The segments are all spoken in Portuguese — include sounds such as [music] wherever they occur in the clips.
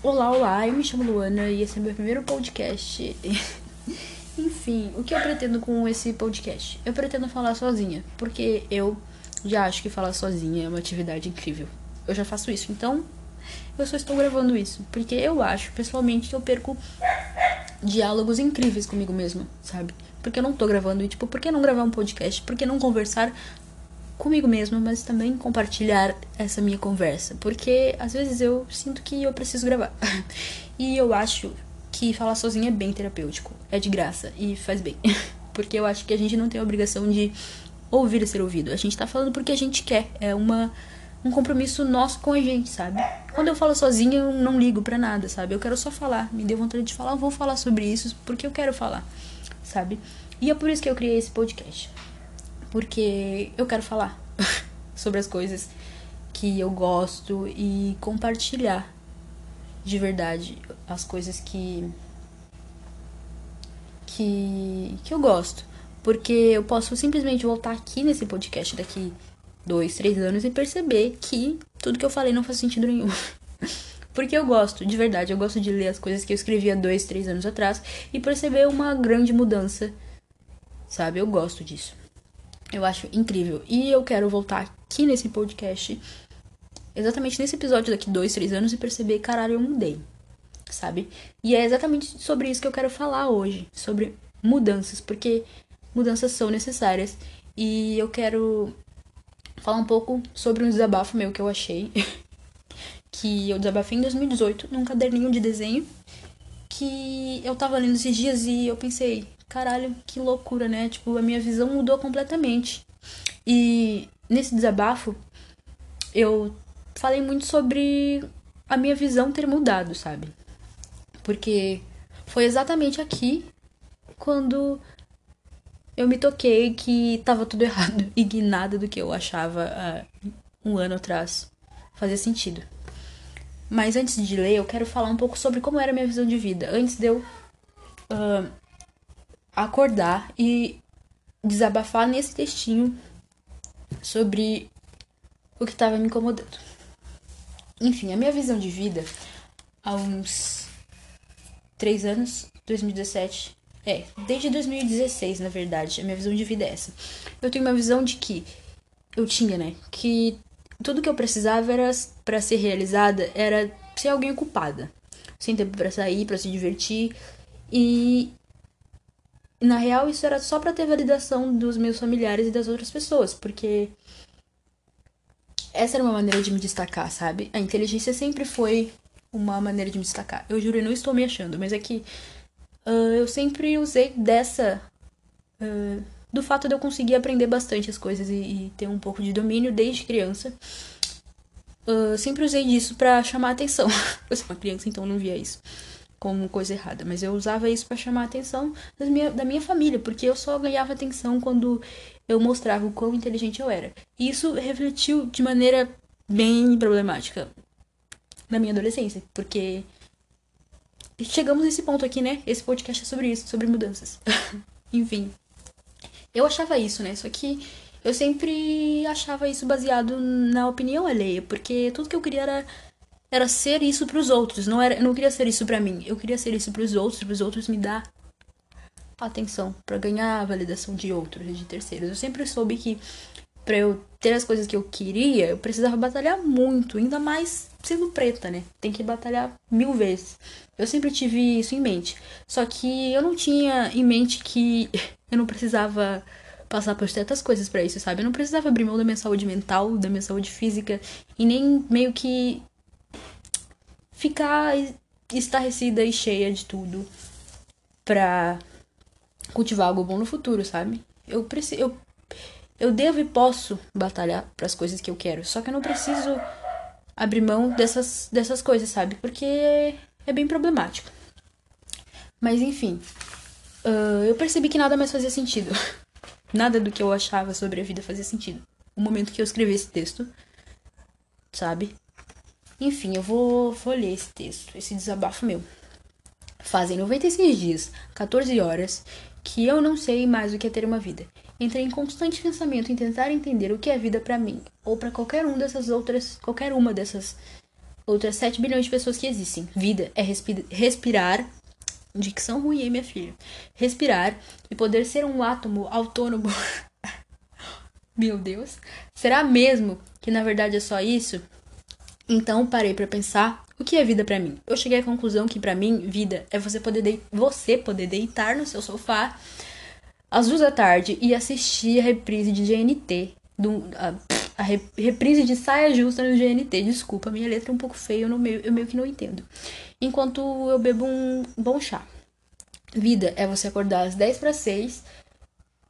Olá, olá, eu me chamo Luana e esse é meu primeiro podcast. [laughs] Enfim, o que eu pretendo com esse podcast? Eu pretendo falar sozinha, porque eu já acho que falar sozinha é uma atividade incrível. Eu já faço isso, então eu só estou gravando isso, porque eu acho, pessoalmente, que eu perco diálogos incríveis comigo mesma, sabe? Porque eu não tô gravando e, tipo, por que não gravar um podcast? Por que não conversar comigo mesma, mas também compartilhar essa minha conversa? Porque às vezes eu sinto que eu preciso gravar. [laughs] e eu acho que falar sozinha é bem terapêutico, é de graça e faz bem. [laughs] porque eu acho que a gente não tem a obrigação de ouvir e ser ouvido. A gente tá falando porque a gente quer. É uma um compromisso nosso com a gente, sabe? Quando eu falo sozinha, eu não ligo para nada, sabe? Eu quero só falar. Me deu vontade de falar, eu vou falar sobre isso porque eu quero falar, sabe? E é por isso que eu criei esse podcast. Porque eu quero falar [laughs] sobre as coisas que eu gosto e compartilhar de verdade as coisas que que que eu gosto, porque eu posso simplesmente voltar aqui nesse podcast daqui dois, três anos e perceber que tudo que eu falei não faz sentido nenhum. [laughs] Porque eu gosto, de verdade, eu gosto de ler as coisas que eu escrevia dois, três anos atrás e perceber uma grande mudança. Sabe? Eu gosto disso. Eu acho incrível. E eu quero voltar aqui nesse podcast, exatamente nesse episódio daqui dois, três anos e perceber, caralho, eu mudei. Sabe? E é exatamente sobre isso que eu quero falar hoje. Sobre mudanças. Porque mudanças são necessárias. E eu quero falar um pouco sobre um desabafo meu que eu achei. [laughs] que eu desabafei em 2018 num caderninho de desenho. Que eu tava lendo esses dias e eu pensei, caralho, que loucura, né? Tipo, a minha visão mudou completamente. E nesse desabafo, eu falei muito sobre a minha visão ter mudado, sabe? Porque foi exatamente aqui quando eu me toquei que tava tudo [laughs] errado e que nada do que eu achava há um ano atrás fazia sentido. Mas antes de ler, eu quero falar um pouco sobre como era a minha visão de vida. Antes de eu uh, acordar e desabafar nesse textinho sobre o que estava me incomodando. Enfim, a minha visão de vida há uns três anos, 2017, é, desde 2016, na verdade, a minha visão de vida é essa. Eu tenho uma visão de que eu tinha, né, que tudo que eu precisava era para ser realizada era ser alguém ocupada, sem tempo para sair, para se divertir e na real isso era só para ter validação dos meus familiares e das outras pessoas, porque essa era uma maneira de me destacar, sabe? A inteligência sempre foi uma maneira de me destacar. Eu juro, eu não estou me achando, mas é que uh, eu sempre usei dessa. Uh, do fato de eu conseguir aprender bastante as coisas e, e ter um pouco de domínio desde criança. Uh, sempre usei disso para chamar atenção. [laughs] eu sou uma criança, então não via isso como coisa errada, mas eu usava isso para chamar atenção minha, da minha família, porque eu só ganhava atenção quando eu mostrava o quão inteligente eu era. E isso refletiu de maneira bem problemática na minha adolescência, porque chegamos nesse ponto aqui, né? Esse podcast é sobre isso, sobre mudanças. [laughs] Enfim. Eu achava isso, né? Só que eu sempre achava isso baseado na opinião alheia, porque tudo que eu queria era era ser isso para os outros, não era, eu não queria ser isso para mim. Eu queria ser isso para os outros, para os outros me dar atenção, para ganhar a validação de outros, de terceiros. Eu sempre soube que para eu ter as coisas que eu queria, eu precisava batalhar muito, ainda mais sendo preta, né? Tem que batalhar mil vezes. Eu sempre tive isso em mente. Só que eu não tinha em mente que eu não precisava passar por certas coisas para isso, sabe? Eu não precisava abrir mão da minha saúde mental, da minha saúde física e nem meio que ficar estarrecida e cheia de tudo pra cultivar algo bom no futuro, sabe? Eu preciso eu eu devo e posso batalhar para as coisas que eu quero. Só que eu não preciso abrir mão dessas, dessas coisas, sabe? Porque é bem problemático. Mas enfim, uh, eu percebi que nada mais fazia sentido. [laughs] nada do que eu achava sobre a vida fazia sentido. O momento que eu escrevi esse texto, sabe? Enfim, eu vou, vou ler esse texto, esse desabafo meu. Fazem 96 dias, 14 horas, que eu não sei mais o que é ter uma vida. Entrei em constante pensamento em tentar entender o que é vida para mim ou para qualquer um dessas outras, qualquer uma dessas outras 7 bilhões de pessoas que existem. Vida é respi respirar. Dicção ruim, hein, minha filha? Respirar e poder ser um átomo autônomo. [laughs] Meu Deus. Será mesmo que na verdade é só isso? Então parei para pensar o que é vida para mim. Eu cheguei à conclusão que para mim vida é você poder você poder deitar no seu sofá às duas da tarde e assistir a reprise de GNT do, a reprise de saia justa no GNT. Desculpa, minha letra é um pouco feia, eu, meio, eu meio que não entendo. Enquanto eu bebo um bom chá. Vida é você acordar às 10 para 6,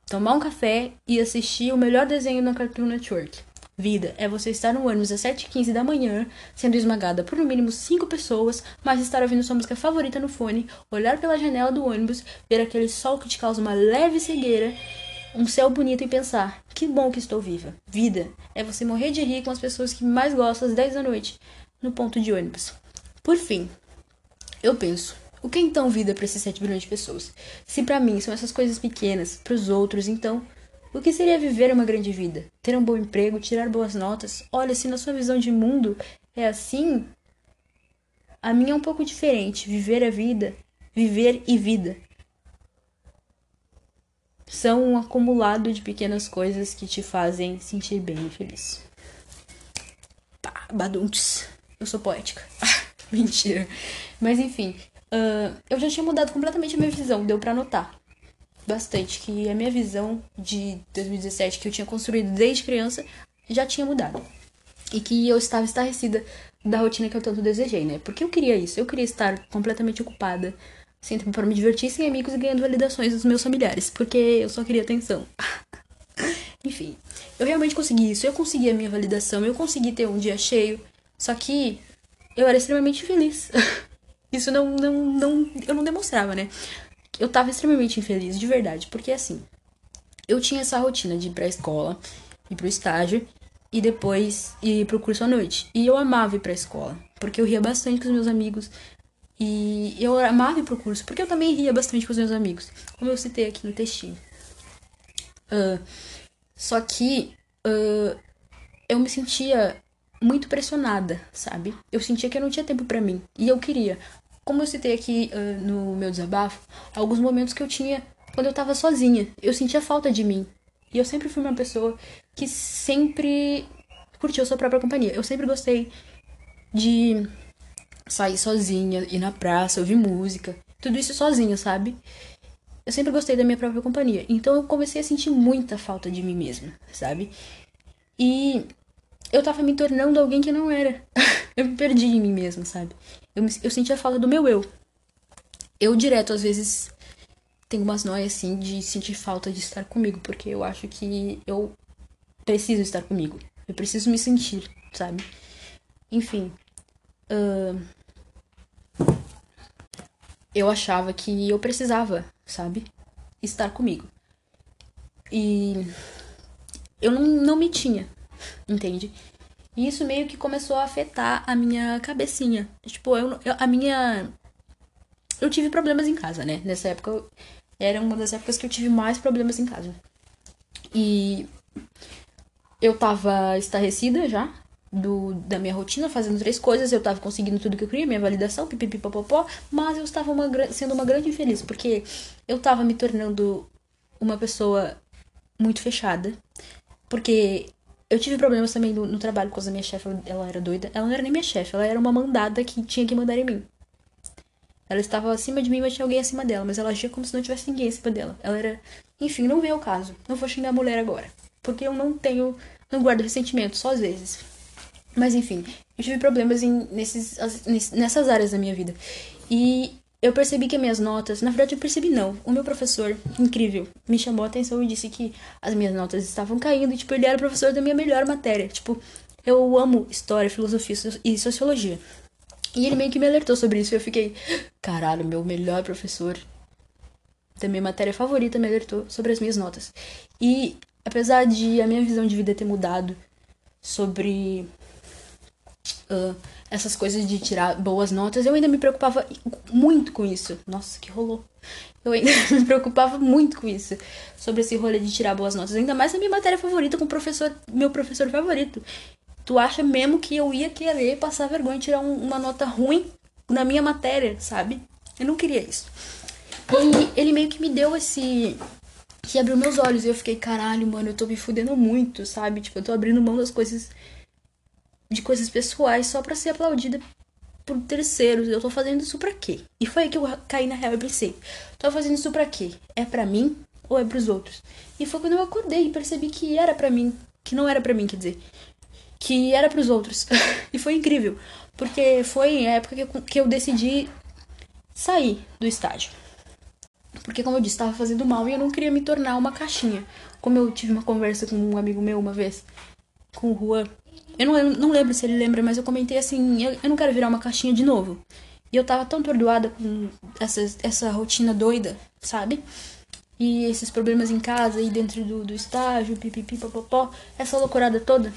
tomar um café e assistir o melhor desenho na Cartoon Network. Vida é você estar no ônibus às 7h15 da manhã, sendo esmagada por no mínimo 5 pessoas, mas estar ouvindo sua música favorita no fone, olhar pela janela do ônibus, ver aquele sol que te causa uma leve cegueira um céu bonito e pensar: que bom que estou viva. Vida é você morrer de rir com as pessoas que mais gostam às 10 da noite no ponto de ônibus. Por fim, eu penso: o que é então vida para esses 7 bilhões de pessoas? Se para mim são essas coisas pequenas, para os outros, então, o que seria viver uma grande vida? Ter um bom emprego, tirar boas notas? Olha, se na sua visão de mundo é assim, a minha é um pouco diferente. Viver a vida, viver e vida são um acumulado de pequenas coisas que te fazem sentir bem e feliz. Pá, baduntes. Eu sou poética. [laughs] Mentira. Mas enfim, uh, eu já tinha mudado completamente a minha visão, deu para notar bastante que a minha visão de 2017 que eu tinha construído desde criança já tinha mudado. E que eu estava estarrecida da rotina que eu tanto desejei, né? Porque eu queria isso, eu queria estar completamente ocupada sem tempo para me divertir, sem amigos e ganhando validações dos meus familiares, porque eu só queria atenção. [laughs] Enfim, eu realmente consegui isso, eu consegui a minha validação, eu consegui ter um dia cheio, só que eu era extremamente feliz. [laughs] isso não, não, não, eu não demonstrava, né? Eu tava extremamente infeliz, de verdade, porque assim, eu tinha essa rotina de ir pra escola, ir pro estágio e depois ir pro curso à noite. E eu amava ir pra escola, porque eu ria bastante com os meus amigos, e eu amava ir pro curso, porque eu também ria bastante com os meus amigos, como eu citei aqui no textinho. Uh, só que uh, eu me sentia muito pressionada, sabe? Eu sentia que eu não tinha tempo para mim. E eu queria. Como eu citei aqui uh, no meu desabafo, alguns momentos que eu tinha quando eu tava sozinha. Eu sentia falta de mim. E eu sempre fui uma pessoa que sempre curtiu sua própria companhia. Eu sempre gostei de sair sozinha, ir na praça, ouvir música. Tudo isso sozinha, sabe? Eu sempre gostei da minha própria companhia. Então eu comecei a sentir muita falta de mim mesma, sabe? E eu tava me tornando alguém que não era. [laughs] eu me perdi em mim mesma, sabe? Eu, me, eu sentia falta do meu eu. Eu direto, às vezes, tenho umas noias assim de sentir falta de estar comigo, porque eu acho que eu preciso estar comigo. Eu preciso me sentir, sabe? Enfim. Uh, eu achava que eu precisava, sabe? Estar comigo. E eu não, não me tinha, entende? E isso meio que começou a afetar a minha cabecinha. Tipo, eu, eu, a minha. Eu tive problemas em casa, né? Nessa época eu... era uma das épocas que eu tive mais problemas em casa. E eu tava estarrecida já, do, da minha rotina, fazendo três coisas, eu tava conseguindo tudo que eu queria, minha validação, pipipipopopó, mas eu estava uma, sendo uma grande infeliz, porque eu tava me tornando uma pessoa muito fechada, porque eu tive problemas também no, no trabalho causa da minha chefe, ela era doida, ela não era nem minha chefe, ela era uma mandada que tinha que mandar em mim. Ela estava acima de mim, mas tinha alguém acima dela, mas ela agia como se não tivesse ninguém acima dela. Ela era. Enfim, não veio o caso. Não vou xingar a mulher agora. Porque eu não tenho. Não guardo ressentimento, só às vezes. Mas enfim, eu tive problemas em, nesses, nessas áreas da minha vida. E eu percebi que as minhas notas, na verdade eu percebi não. O meu professor, incrível, me chamou a atenção e disse que as minhas notas estavam caindo. E, tipo, ele era professor da minha melhor matéria. Tipo, eu amo história, filosofia e sociologia. E ele meio que me alertou sobre isso e eu fiquei, caralho, meu melhor professor da minha matéria favorita me alertou sobre as minhas notas. E apesar de a minha visão de vida ter mudado sobre uh, essas coisas de tirar boas notas, eu ainda me preocupava muito com isso. Nossa, que rolou. Eu ainda [laughs] me preocupava muito com isso. Sobre esse rolê de tirar boas notas. Ainda mais na minha matéria favorita, com o professor, meu professor favorito. Tu acha mesmo que eu ia querer passar vergonha e tirar um, uma nota ruim na minha matéria, sabe? Eu não queria isso. E ele meio que me deu esse. que abriu meus olhos. E eu fiquei, caralho, mano, eu tô me fudendo muito, sabe? Tipo, eu tô abrindo mão das coisas. De coisas pessoais só pra ser aplaudida por terceiros. Eu tô fazendo isso pra quê? E foi aí que eu caí na real e pensei: tô fazendo isso pra quê? É pra mim ou é pros outros? E foi quando eu acordei e percebi que era pra mim. Que não era pra mim, quer dizer. Que era pros outros. [laughs] e foi incrível. Porque foi a época que eu, que eu decidi sair do estágio. Porque, como eu disse, estava fazendo mal e eu não queria me tornar uma caixinha. Como eu tive uma conversa com um amigo meu uma vez, com o Juan. Eu não, não lembro se ele lembra, mas eu comentei assim: eu, eu não quero virar uma caixinha de novo. E eu tava tão atordoada com essa, essa rotina doida, sabe? E esses problemas em casa e dentro do, do estágio, pipipi, popopó, essa loucurada toda,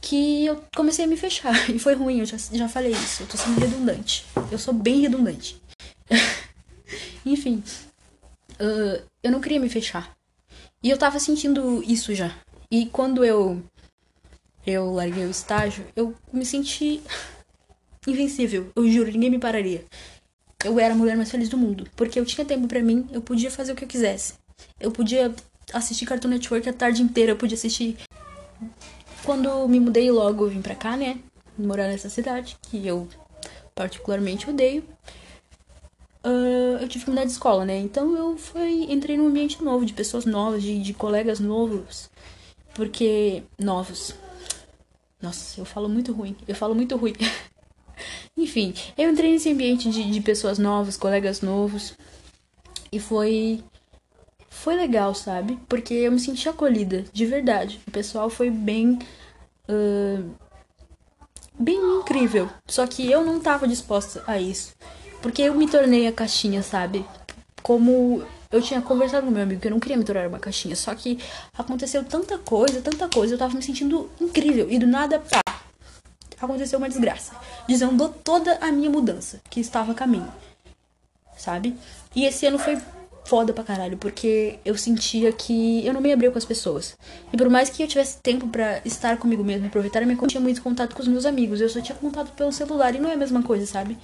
que eu comecei a me fechar. [laughs] E foi ruim, eu já, já falei isso. Eu tô sendo redundante. Eu sou bem redundante. [laughs] Enfim, uh, eu não queria me fechar. E eu tava sentindo isso já. E quando eu eu larguei o estágio, eu me senti invencível. Eu juro, ninguém me pararia. Eu era a mulher mais feliz do mundo, porque eu tinha tempo para mim, eu podia fazer o que eu quisesse. Eu podia assistir Cartoon Network a tarde inteira, eu podia assistir quando me mudei logo, eu vim pra cá, né? Morar nessa cidade, que eu particularmente odeio uh, eu tive que mudar de escola, né? Então eu fui, entrei num ambiente novo, de pessoas novas, de, de colegas novos. Porque. Novos. Nossa, eu falo muito ruim. Eu falo muito ruim. [laughs] Enfim, eu entrei nesse ambiente de, de pessoas novas, colegas novos. E foi. Foi legal, sabe? Porque eu me senti acolhida, de verdade. O pessoal foi bem. Uh, bem incrível. Só que eu não tava disposta a isso. Porque eu me tornei a caixinha, sabe? Como eu tinha conversado com meu amigo que eu não queria me tornar uma caixinha. Só que aconteceu tanta coisa, tanta coisa. Eu tava me sentindo incrível. E do nada, pá, aconteceu uma desgraça. Dizendo toda a minha mudança que estava a caminho. Sabe? E esse ano foi foda pra caralho, porque eu sentia que eu não me abria com as pessoas. E por mais que eu tivesse tempo para estar comigo mesmo, aproveitar eu tinha muito contato com os meus amigos. Eu só tinha contato pelo celular e não é a mesma coisa, sabe?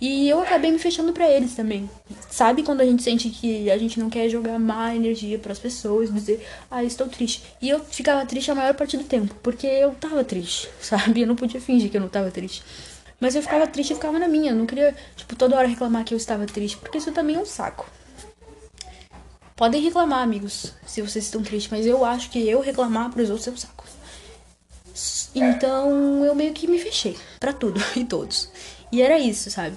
E eu acabei me fechando para eles também. Sabe quando a gente sente que a gente não quer jogar má energia para as pessoas, dizer, ah, estou triste. E eu ficava triste a maior parte do tempo, porque eu tava triste, [laughs] sabe? Eu não podia fingir que eu não tava triste. Mas eu ficava triste e ficava na minha. Eu não queria, tipo, toda hora reclamar que eu estava triste, porque isso também é um saco. Podem reclamar, amigos, se vocês estão tristes, mas eu acho que eu reclamar pros outros é um saco. Então eu meio que me fechei para tudo [laughs] e todos. E era isso, sabe?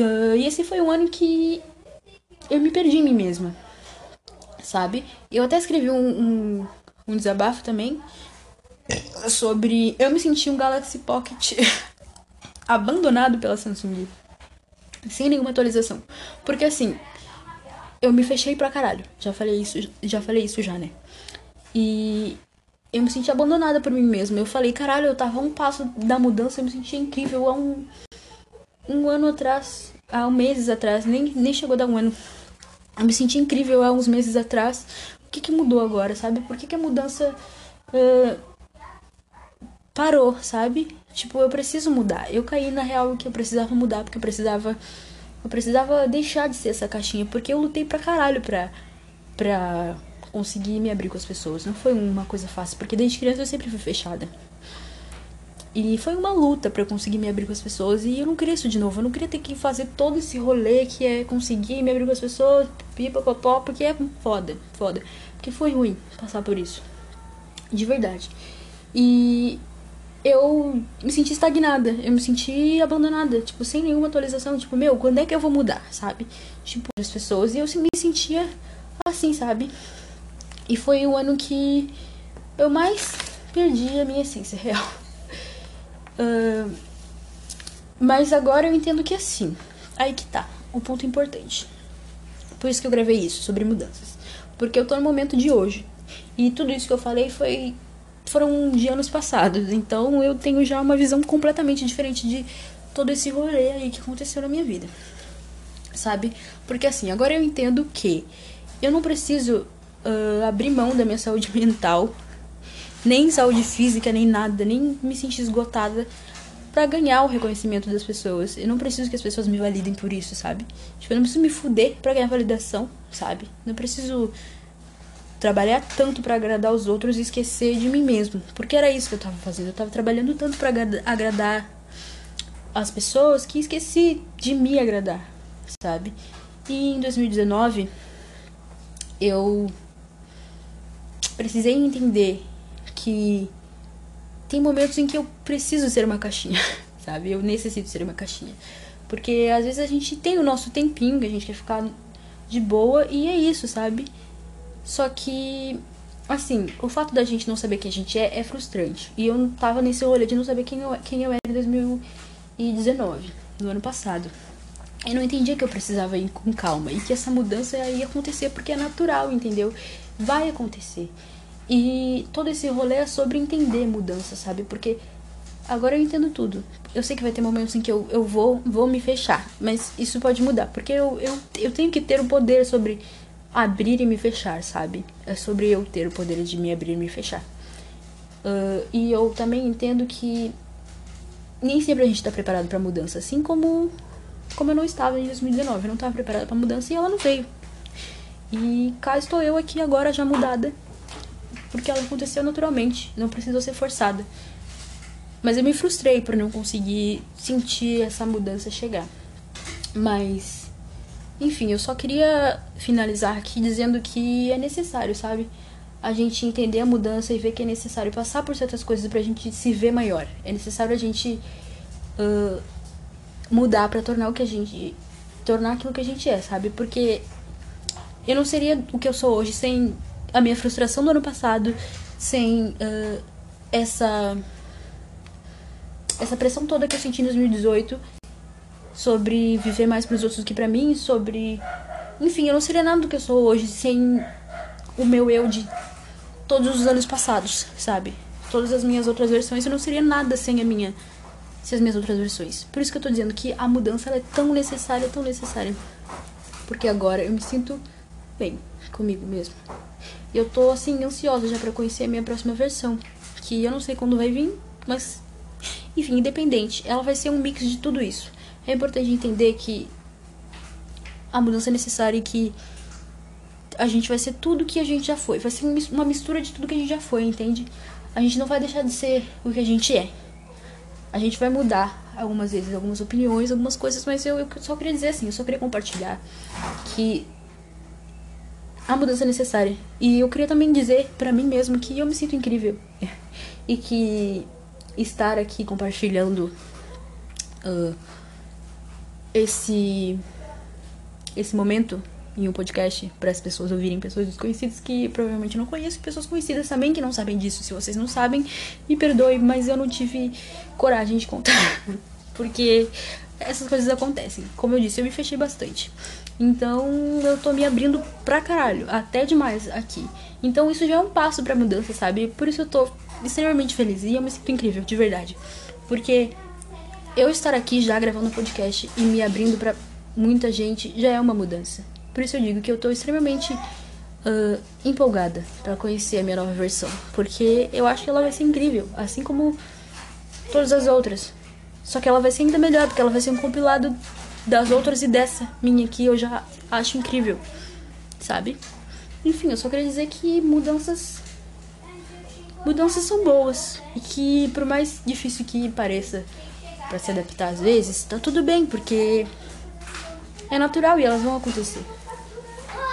Uh, e esse foi um ano que eu me perdi em mim mesma, sabe? Eu até escrevi um, um, um desabafo também sobre. Eu me senti um Galaxy Pocket [laughs] abandonado pela Samsung. Sem nenhuma atualização. Porque assim, eu me fechei pra caralho. Já falei isso, já falei isso já, né? E eu me senti abandonada por mim mesma. Eu falei, caralho, eu tava a um passo da mudança, eu me sentia incrível há um, um ano atrás, há um meses atrás, nem, nem chegou a dar um ano. Eu me senti incrível há uns meses atrás. O que, que mudou agora, sabe? Por que, que a mudança uh, parou, sabe? Tipo, eu preciso mudar. Eu caí na real que eu precisava mudar, porque eu precisava. Eu precisava deixar de ser essa caixinha, porque eu lutei pra caralho pra. pra conseguir me abrir com as pessoas. Não foi uma coisa fácil, porque desde criança eu sempre fui fechada. E foi uma luta para eu conseguir me abrir com as pessoas. E eu não queria isso de novo. Eu não queria ter que fazer todo esse rolê que é conseguir me abrir com as pessoas, pipapopó, porque é foda, foda. Porque foi ruim passar por isso. De verdade. E eu me senti estagnada, eu me senti abandonada, tipo, sem nenhuma atualização. Tipo, meu, quando é que eu vou mudar, sabe? Tipo, as pessoas. E eu me sentia assim, sabe? E foi o ano que eu mais perdi a minha essência real. Mas agora eu entendo que é assim. Aí que tá, o ponto importante. Por isso que eu gravei isso, sobre mudanças. Porque eu tô no momento de hoje. E tudo isso que eu falei foi foram de anos passados. Então eu tenho já uma visão completamente diferente de todo esse rolê aí que aconteceu na minha vida. Sabe? Porque assim, agora eu entendo que eu não preciso uh, abrir mão da minha saúde [laughs] mental nem saúde física, nem nada, nem me sentir esgotada para ganhar o reconhecimento das pessoas. Eu não preciso que as pessoas me validem por isso, sabe? Tipo, eu não preciso me fuder pra ganhar validação, sabe? Não preciso trabalhar tanto para agradar os outros e esquecer de mim mesmo. Porque era isso que eu tava fazendo. Eu tava trabalhando tanto para agradar as pessoas que esqueci de me agradar, sabe? E em 2019 eu precisei entender que tem momentos em que eu preciso ser uma caixinha, [laughs] sabe? Eu necessito ser uma caixinha. Porque às vezes a gente tem o nosso tempinho que a gente quer ficar de boa e é isso, sabe? Só que, assim, o fato da gente não saber quem a gente é é frustrante. E eu não tava nesse rolê de não saber quem eu, quem eu era em 2019, no ano passado. Eu não entendia que eu precisava ir com calma e que essa mudança ia acontecer porque é natural, entendeu? Vai acontecer. E todo esse rolê é sobre entender mudança, sabe? Porque agora eu entendo tudo. Eu sei que vai ter momentos em que eu, eu vou, vou me fechar, mas isso pode mudar. Porque eu, eu, eu tenho que ter o poder sobre abrir e me fechar, sabe? É sobre eu ter o poder de me abrir e me fechar. Uh, e eu também entendo que nem sempre a gente tá preparado para mudança, assim como como eu não estava em 2019, eu não estava preparada para mudança e ela não veio. E cá estou eu aqui agora já mudada, porque ela aconteceu naturalmente, não precisou ser forçada. Mas eu me frustrei por não conseguir sentir essa mudança chegar. Mas enfim, eu só queria finalizar aqui dizendo que é necessário, sabe? A gente entender a mudança e ver que é necessário passar por certas coisas pra gente se ver maior. É necessário a gente uh, mudar para tornar o que a gente. tornar aquilo que a gente é, sabe? Porque eu não seria o que eu sou hoje sem a minha frustração do ano passado, sem uh, essa. essa pressão toda que eu senti em 2018 sobre viver mais para os outros do que para mim, sobre. Enfim, eu não seria nada do que eu sou hoje sem o meu eu de todos os anos passados, sabe? Todas as minhas outras versões, eu não seria nada sem a minha. Sem as minhas outras versões. Por isso que eu tô dizendo que a mudança é tão necessária, tão necessária. Porque agora eu me sinto bem comigo mesmo. Eu tô assim, ansiosa já para conhecer a minha próxima versão. Que eu não sei quando vai vir, mas. Enfim, independente. Ela vai ser um mix de tudo isso. É importante entender que a mudança é necessária e que a gente vai ser tudo que a gente já foi. Vai ser uma mistura de tudo que a gente já foi, entende? A gente não vai deixar de ser o que a gente é. A gente vai mudar algumas vezes, algumas opiniões, algumas coisas, mas eu, eu só queria dizer assim, eu só queria compartilhar que a mudança necessária. E eu queria também dizer para mim mesmo que eu me sinto incrível. e que estar aqui compartilhando uh, esse esse momento em um podcast para as pessoas ouvirem pessoas desconhecidas que provavelmente não conheço e pessoas conhecidas também que não sabem disso. Se vocês não sabem, me perdoe, mas eu não tive coragem de contar. [laughs] Porque essas coisas acontecem. Como eu disse, eu me fechei bastante. Então eu tô me abrindo pra caralho, até demais aqui. Então isso já é um passo pra mudança, sabe? Por isso eu tô extremamente feliz e eu me sinto incrível, de verdade. Porque eu estar aqui já gravando podcast e me abrindo para muita gente já é uma mudança. Por isso eu digo que eu tô extremamente uh, empolgada para conhecer a minha nova versão, porque eu acho que ela vai ser incrível, assim como todas as outras. Só que ela vai ser ainda melhor, porque ela vai ser um compilado das outras e dessa minha que eu já acho incrível, sabe? Enfim, eu só queria dizer que mudanças mudanças são boas e que por mais difícil que pareça para se adaptar às vezes, tá tudo bem, porque é natural e elas vão acontecer.